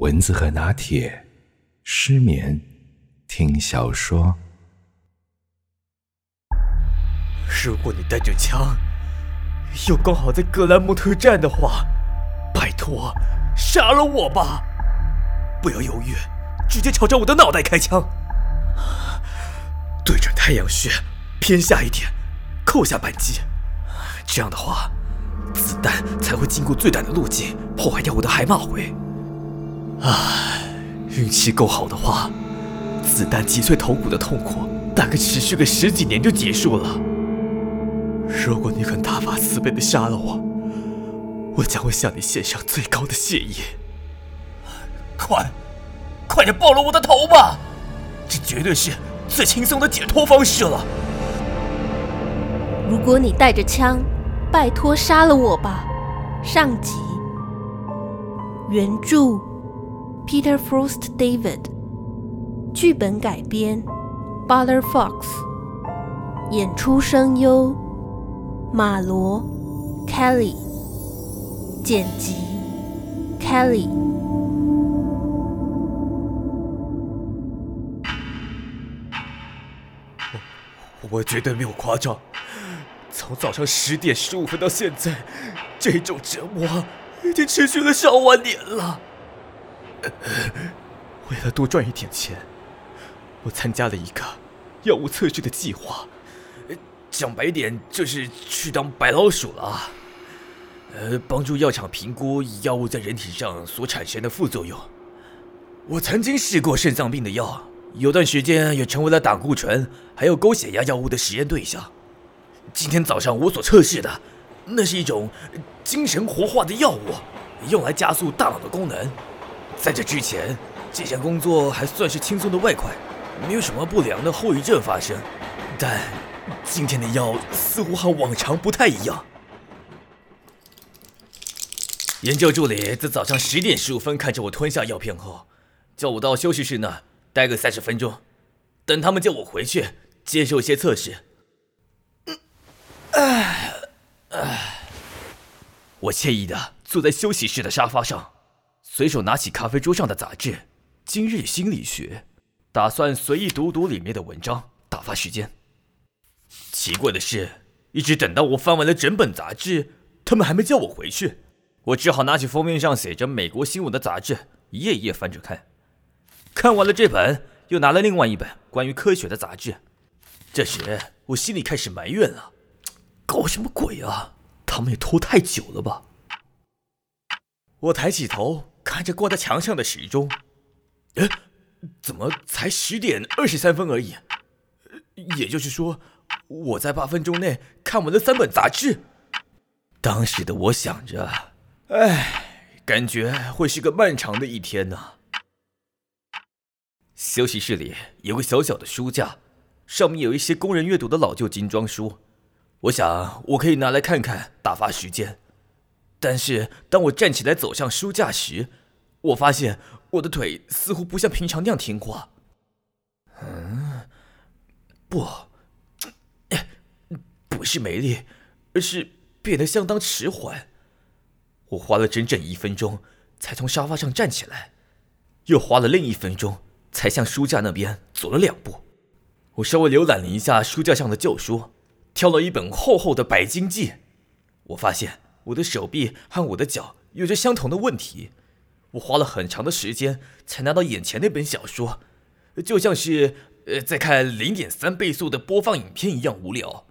蚊子和拿铁，失眠听小说。如果你带着枪，又刚好在格兰莫特站的话，拜托，杀了我吧！不要犹豫，直接朝着我的脑袋开枪，对准太阳穴，偏下一点，扣下扳机。这样的话。子弹才会经过最短的路径破坏掉我的海马回。唉，运气够好的话，子弹击碎头骨的痛苦大概持续个十几年就结束了。如果你肯大发慈悲的杀了我，我将会向你献上最高的谢意。快，快点爆了我的头吧！这绝对是最轻松的解脱方式了。如果你带着枪。拜托，杀了我吧！上集，原著：Peter Frost David，剧本改编：Butler Fox，演出声优：马罗、Kelly，剪辑：Kelly。我我绝对没有夸张。从早上十点十五分到现在，这种折磨已经持续了上万年了。为了多赚一点钱，我参加了一个药物测试的计划。讲白点，就是去当白老鼠了。呃，帮助药厂评估药物在人体上所产生的副作用。我曾经试过肾脏病的药，有段时间也成为了胆固醇还有高血压药物的实验对象。今天早上我所测试的，那是一种精神活化的药物，用来加速大脑的功能。在这之前，这项工作还算是轻松的外快，没有什么不良的后遗症发生。但今天的药似乎和往常不太一样。研究助理在早上十点十五分看着我吞下药片后，叫我到休息室那待个三十分钟，等他们叫我回去接受一些测试。唉，唉，我惬意的坐在休息室的沙发上，随手拿起咖啡桌上的杂志《今日心理学》，打算随意读读里面的文章，打发时间。奇怪的是，一直等到我翻完了整本杂志，他们还没叫我回去，我只好拿起封面上写着美国新闻的杂志，一页一页翻着看。看完了这本，又拿了另外一本关于科学的杂志。这时，我心里开始埋怨了。搞什么鬼啊！他们也拖太久了吧？我抬起头看着挂在墙上的时钟，哎，怎么才十点二十三分而已？也就是说，我在八分钟内看完了三本杂志。当时的我想着，哎，感觉会是个漫长的一天呢。休息室里有个小小的书架，上面有一些工人阅读的老旧精装书。我想，我可以拿来看看，打发时间。但是，当我站起来走向书架时，我发现我的腿似乎不像平常那样听话。嗯，不，不是没力，而是变得相当迟缓。我花了整整一分钟才从沙发上站起来，又花了另一分钟才向书架那边走了两步。我稍微浏览了一下书架上的旧书。挑了一本厚厚的《白经记》，我发现我的手臂和我的脚有着相同的问题。我花了很长的时间才拿到眼前那本小说，就像是呃在看零点三倍速的播放影片一样无聊。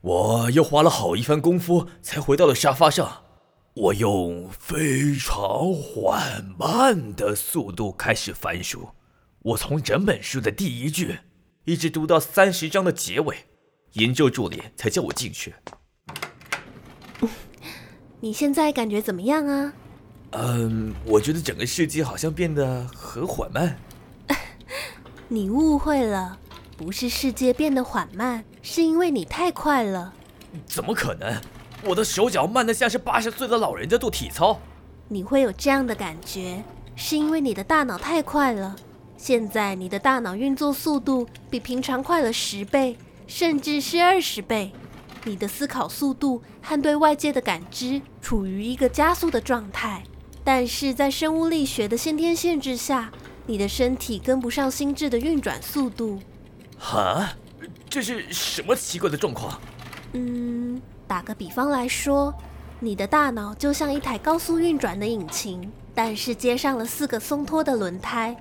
我又花了好一番功夫才回到了沙发上。我用非常缓慢的速度开始翻书，我从整本书的第一句一直读到三十章的结尾。研究助理才叫我进去。你现在感觉怎么样啊？嗯，我觉得整个世界好像变得很缓慢。你误会了，不是世界变得缓慢，是因为你太快了。怎么可能？我的手脚慢得像是八十岁的老人在做体操。你会有这样的感觉，是因为你的大脑太快了。现在你的大脑运作速度比平常快了十倍。甚至是二十倍，你的思考速度和对外界的感知处于一个加速的状态，但是在生物力学的先天限制下，你的身体跟不上心智的运转速度。哈？这是什么奇怪的状况？嗯，打个比方来说，你的大脑就像一台高速运转的引擎，但是接上了四个松脱的轮胎。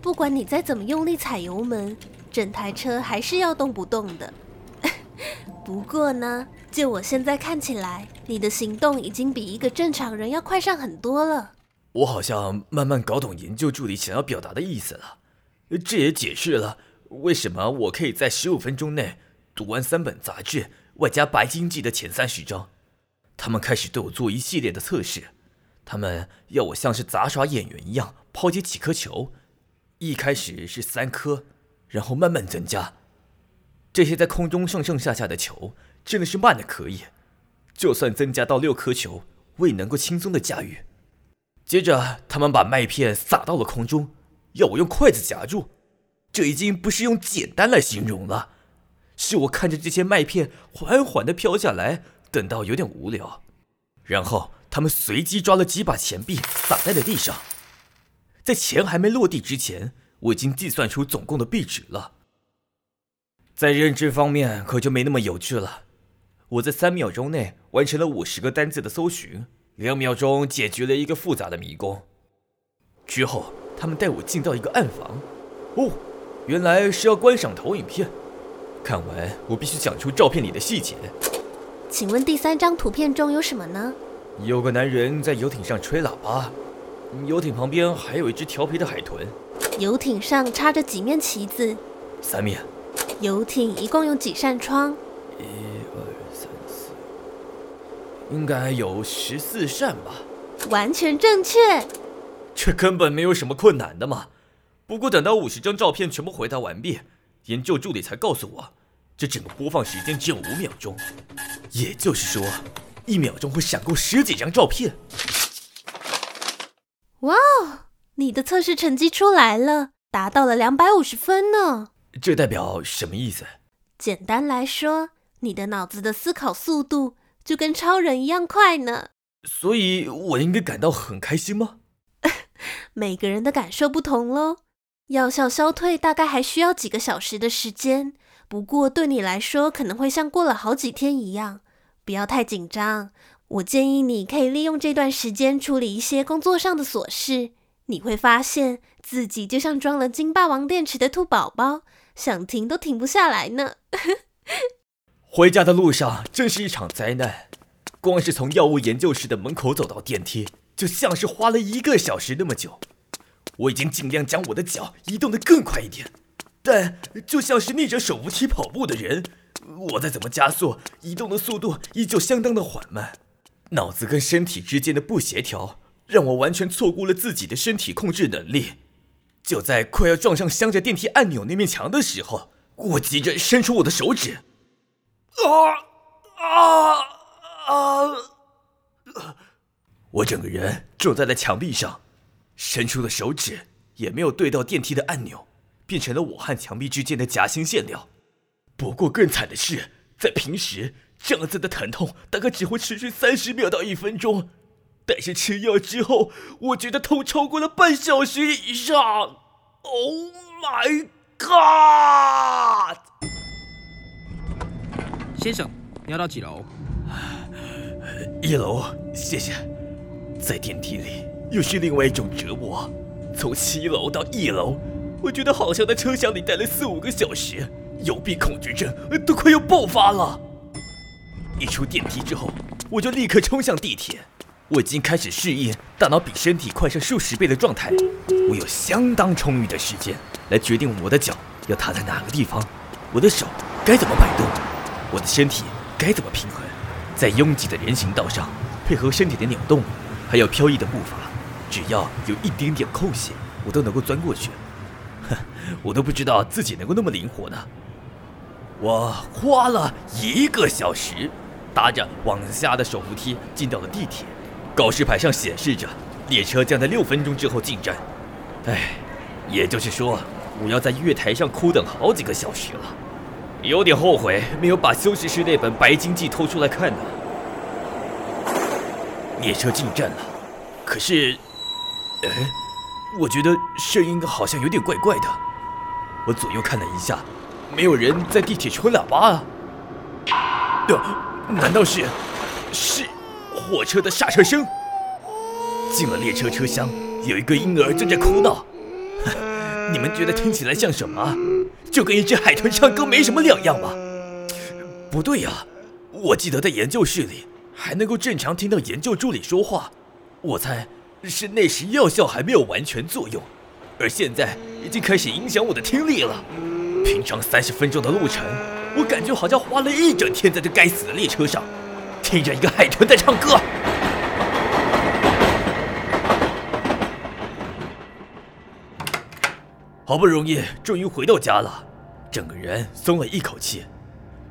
不管你再怎么用力踩油门，整台车还是要动不动的。不过呢，就我现在看起来，你的行动已经比一个正常人要快上很多了。我好像慢慢搞懂研究助理想要表达的意思了。这也解释了为什么我可以在十五分钟内读完三本杂志，外加白鲸记的前三十章。他们开始对我做一系列的测试，他们要我像是杂耍演员一样抛接几颗球。一开始是三颗，然后慢慢增加。这些在空中上上下下的球真的是慢的可以，就算增加到六颗球，我也能够轻松的驾驭。接着，他们把麦片撒到了空中，要我用筷子夹住。这已经不是用简单来形容了，是我看着这些麦片缓缓的飘下来，等到有点无聊。然后，他们随机抓了几把钱币撒在了地上。在钱还没落地之前，我已经计算出总共的币值了。在认知方面可就没那么有趣了。我在三秒钟内完成了五十个单字的搜寻，两秒钟解决了一个复杂的迷宫。之后，他们带我进到一个暗房。哦，原来是要观赏投影片。看完，我必须讲出照片里的细节。请问第三张图片中有什么呢？有个男人在游艇上吹喇叭。游艇旁边还有一只调皮的海豚。游艇上插着几面旗子？三面。游艇一共有几扇窗？应该有十四扇吧。完全正确。这根本没有什么困难的嘛。不过等到五十张照片全部回答完毕，研究助理才告诉我，这整个播放时间只有五秒钟，也就是说，一秒钟会闪过十几张照片。哇哦，你的测试成绩出来了，达到了两百五十分呢。这代表什么意思？简单来说，你的脑子的思考速度就跟超人一样快呢。所以我应该感到很开心吗？每个人的感受不同喽。药效消退大概还需要几个小时的时间，不过对你来说可能会像过了好几天一样。不要太紧张。我建议你可以利用这段时间处理一些工作上的琐事，你会发现自己就像装了金霸王电池的兔宝宝，想停都停不下来呢。回家的路上真是一场灾难，光是从药物研究室的门口走到电梯，就像是花了一个小时那么久。我已经尽量将我的脚移动得更快一点，但就像是逆着手扶梯跑步的人，我再怎么加速，移动的速度依旧相当的缓慢。脑子跟身体之间的不协调，让我完全错估了自己的身体控制能力。就在快要撞上镶着电梯按钮那面墙的时候，我急着伸出我的手指。啊啊啊！我整个人撞在了墙壁上，伸出的手指也没有对到电梯的按钮，变成了我和墙壁之间的夹心线条。不过更惨的是，在平时。这样子的疼痛大概只会持续三十秒到一分钟，但是吃药之后，我觉得痛超过了半小时以上。Oh my god！先生，你要到几楼？一楼，谢谢。在电梯里又是另外一种折磨，从七楼到一楼，我觉得好像在车厢里待了四五个小时，幽闭恐惧症都快要爆发了。一出电梯之后，我就立刻冲向地铁。我已经开始适应大脑比身体快上数十倍的状态。我有相当充裕的时间来决定我的脚要踏在哪个地方，我的手该怎么摆动，我的身体该怎么平衡。在拥挤的人行道上，配合身体的扭动，还有飘逸的步伐，只要有一点点空隙，我都能够钻过去。哼，我都不知道自己能够那么灵活呢。我花了一个小时。搭着往下的手扶梯进到了地铁，告示牌上显示着列车将在六分钟之后进站。唉，也就是说我要在月台上苦等好几个小时了，有点后悔没有把休息室那本《白鲸记》偷出来看呢。列车进站了，可是哎，我觉得声音好像有点怪怪的。我左右看了一下，没有人在地铁吹喇叭啊。呃，难道是是火车的刹车声？进了列车车厢，有一个婴儿正在哭闹。你们觉得听起来像什么？就跟一只海豚唱歌没什么两样吧？不对呀，我记得在研究室里还能够正常听到研究助理说话。我猜是那时药效还没有完全作用，而现在已经开始影响我的听力了。平常三十分钟的路程，我感觉好像花了一整天在这该死的列车上，听着一个海豚在唱歌。好不容易终于回到家了，整个人松了一口气，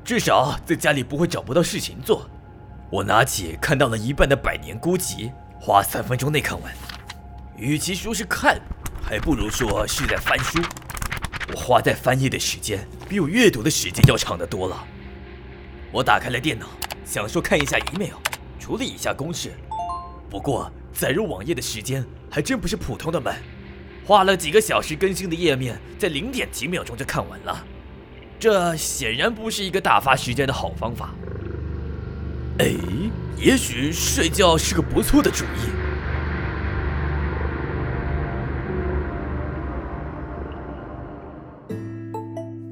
至少在家里不会找不到事情做。我拿起看到了一半的《百年孤寂》，花三分钟内看完。与其说是看，还不如说是在翻书。我花在翻页的时间比我阅读的时间要长得多了。我打开了电脑，想说看一下 email，处理一下公事。不过载入网页的时间还真不是普通的慢。花了几个小时更新的页面，在零点几秒钟就看完了，这显然不是一个打发时间的好方法。哎，也许睡觉是个不错的主意。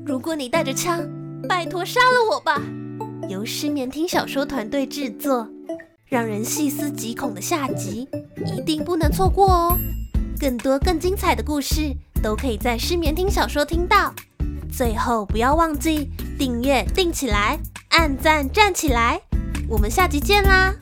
如果你带着枪，拜托杀了我吧！由失眠听小说团队制作，让人细思极恐的下集，一定不能错过哦。更多更精彩的故事都可以在失眠听小说听到。最后不要忘记订阅订起来，按赞站起来。我们下集见啦！